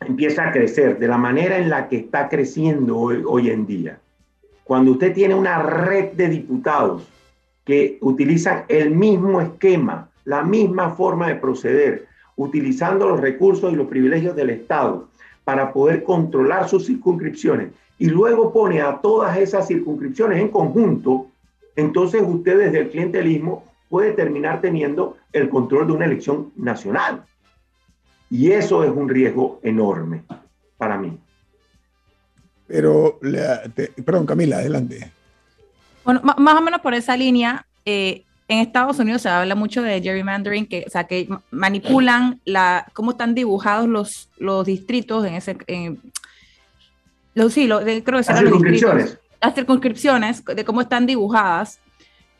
empieza a crecer de la manera en la que está creciendo hoy, hoy en día, cuando usted tiene una red de diputados que utilizan el mismo esquema, la misma forma de proceder, utilizando los recursos y los privilegios del Estado para poder controlar sus circunscripciones y luego pone a todas esas circunscripciones en conjunto, entonces usted desde el clientelismo puede terminar teniendo el control de una elección nacional. Y eso es un riesgo enorme para mí. Pero, perdón, Camila, adelante. Bueno, más o menos por esa línea, eh, en Estados Unidos se habla mucho de gerrymandering, que, o sea, que manipulan la, cómo están dibujados los, los distritos en ese... los, sí, lo, creo que las circunscripciones. las circunscripciones, de cómo están dibujadas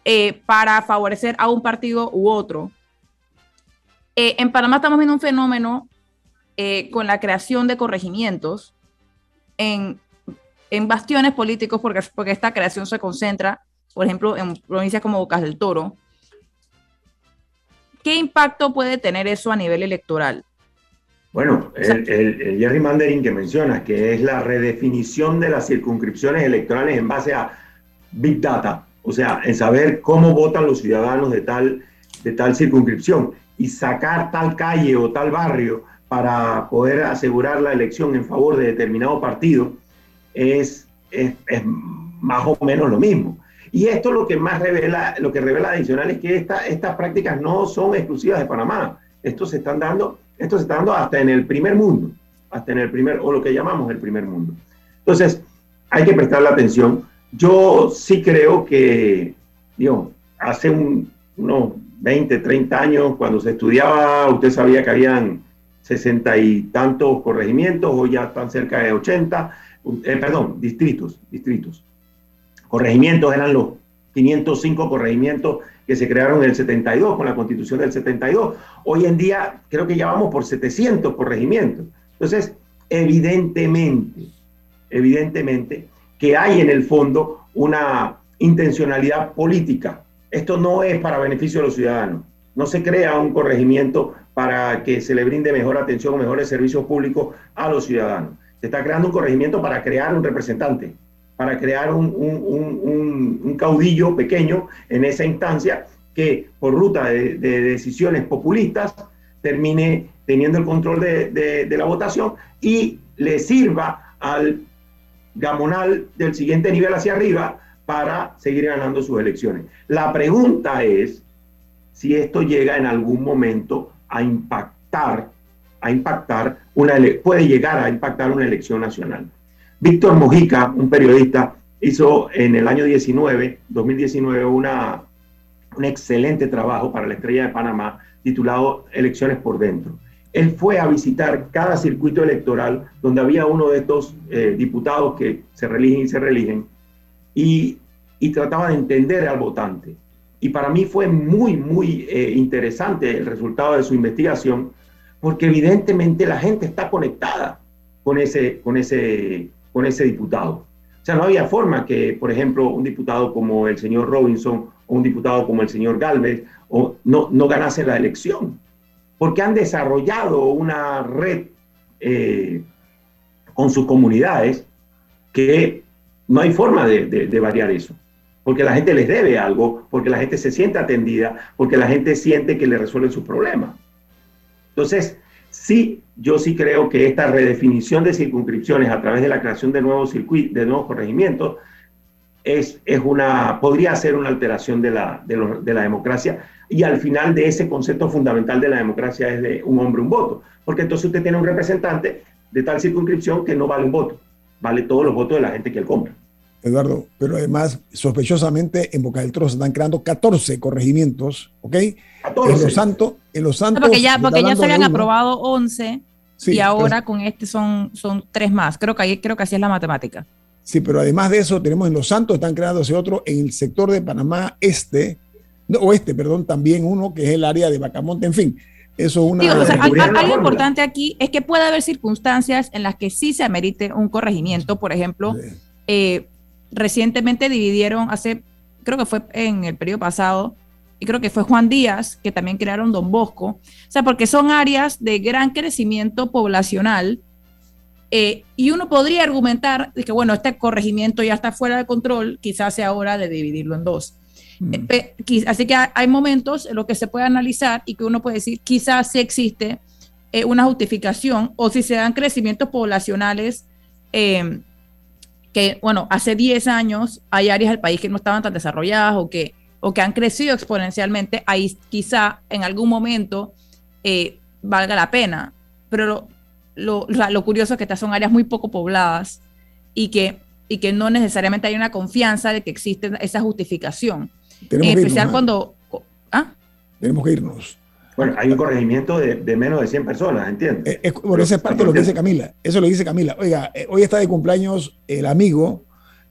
eh, para favorecer a un partido u otro. Eh, en Panamá estamos viendo un fenómeno eh, con la creación de corregimientos en, en bastiones políticos, porque, porque esta creación se concentra, por ejemplo, en provincias como Bocas del Toro. ¿Qué impacto puede tener eso a nivel electoral? Bueno, el, el, el gerrymandering que mencionas, que es la redefinición de las circunscripciones electorales en base a Big Data, o sea, en saber cómo votan los ciudadanos de tal, de tal circunscripción y sacar tal calle o tal barrio para poder asegurar la elección en favor de determinado partido, es, es, más o menos lo mismo. Y esto lo que más revela, lo que revela adicional es que esta, estas prácticas no son exclusivas de Panamá. Esto se están dando, esto se está dando hasta en el primer mundo, hasta en el primer, o lo que llamamos el primer mundo. Entonces, hay que prestarle atención. Yo sí creo que, digo, hace un, unos 20, 30 años, cuando se estudiaba, usted sabía que habían sesenta y tantos corregimientos, o ya están cerca de 80, eh, perdón, distritos, distritos. Corregimientos eran los 505 corregimientos que se crearon en el 72, con la constitución del 72. Hoy en día creo que ya vamos por 700 corregimientos. Entonces, evidentemente, evidentemente que hay en el fondo una intencionalidad política esto no es para beneficio de los ciudadanos. No se crea un corregimiento para que se le brinde mejor atención o mejores servicios públicos a los ciudadanos. Se está creando un corregimiento para crear un representante, para crear un, caudillo pequeño en esa instancia que por ruta de, decisiones populistas termine teniendo el control de, de la votación y le sirva al gamonal del siguiente nivel hacia arriba para seguir ganando sus elecciones. La pregunta es si esto llega en algún momento a impactar, a impactar una puede llegar a impactar una elección nacional. Víctor Mojica, un periodista, hizo en el año 19, 2019, una, un excelente trabajo para la Estrella de Panamá titulado Elecciones por Dentro. Él fue a visitar cada circuito electoral donde había uno de estos eh, diputados que se religen y se religen y, trataba de entender al votante. Y para mí fue muy, muy eh, interesante el resultado de su investigación, porque evidentemente la gente está conectada con ese, con ese, con ese diputado. O sea, no había forma que, por ejemplo, un diputado como el señor Robinson o un diputado como el señor Galvez o no, no ganase la elección, porque han desarrollado una red eh, con sus comunidades que no hay forma de, variar eso, porque la gente les debe algo, porque la gente se siente atendida, porque la gente siente que le resuelven sus problemas. Entonces, Sí, yo sí creo que esta redefinición de circunscripciones a través de la creación de nuevos circuitos, de nuevos corregimientos, es, es una, podría ser una alteración de la, de, de la democracia. Y al final de ese concepto fundamental de la democracia es de un hombre, un voto, porque entonces usted tiene un representante de tal circunscripción que no vale un voto, vale todos los votos de la gente que él compra. Eduardo, pero además, sospechosamente, en Boca del Toro se están creando 14 corregimientos, ¿ok? 14. En Los Santos, en Los Santos. porque ya, porque ya se habían aprobado 11 y ahora con este son, son tres más. Creo que, ahí, creo que así es la matemática. Sí, pero además de eso, tenemos en Los Santos, están creándose otro en el sector de Panamá Este, no, oeste, perdón, también uno que es el área de Bacamonte, en fin. Eso es una. algo importante aquí es que puede haber circunstancias en las que sí se amerite un corregimiento. Por ejemplo, eh, recientemente dividieron, hace, creo que fue en el periodo pasado, y creo que fue Juan Díaz, que también crearon Don Bosco. O sea, porque son áreas de gran crecimiento poblacional. Eh, y uno podría argumentar de que, bueno, este corregimiento ya está fuera de control, quizás sea hora de dividirlo en dos. Mm. Eh, así que hay momentos en los que se puede analizar y que uno puede decir, quizás sí existe eh, una justificación o si se dan crecimientos poblacionales que, bueno, hace 10 años hay áreas del país que no estaban tan desarrolladas o que, o que han crecido exponencialmente, ahí quizá en algún momento eh, valga la pena. Pero lo, lo, curioso es que estas son áreas muy poco pobladas y que, y que no necesariamente hay una confianza de que existe esa justificación. en especial ¿eh? cuando... ¿ah? Tenemos que irnos. Bueno, hay un corregimiento de, menos de 100 personas, ¿entiendes? Eh, por esa parte lo que dice Camila. Eso lo dice Camila. Oiga, eh, hoy está de cumpleaños el amigo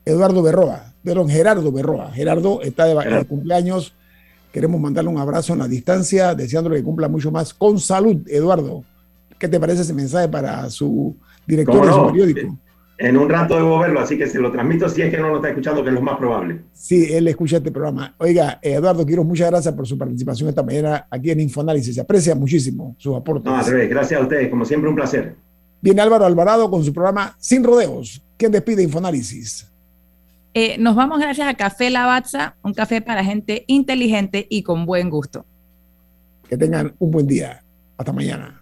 Eduardo Berroa, perdón, Gerardo Berroa. Gerardo está de, cumpleaños. Queremos mandarle un abrazo en la distancia, deseándole que cumpla mucho más con salud, Eduardo. ¿Qué te parece ese mensaje para su director de su periódico? En un rato debo verlo, así que se lo transmito si es que no lo está escuchando, que es lo más probable. Sí, él escucha este programa. Oiga, Eduardo quiero muchas gracias por su participación esta mañana aquí en Infoanálisis. Se aprecia muchísimo su aporte. No, al revés, gracias a ustedes, como siempre un placer. Viene Álvaro Alvarado con su programa Sin Rodeos. ¿Quién despide Infoanálisis? Eh, nos vamos gracias a Café Lavazza, un café para gente inteligente y con buen gusto. Que tengan un buen día. Hasta mañana.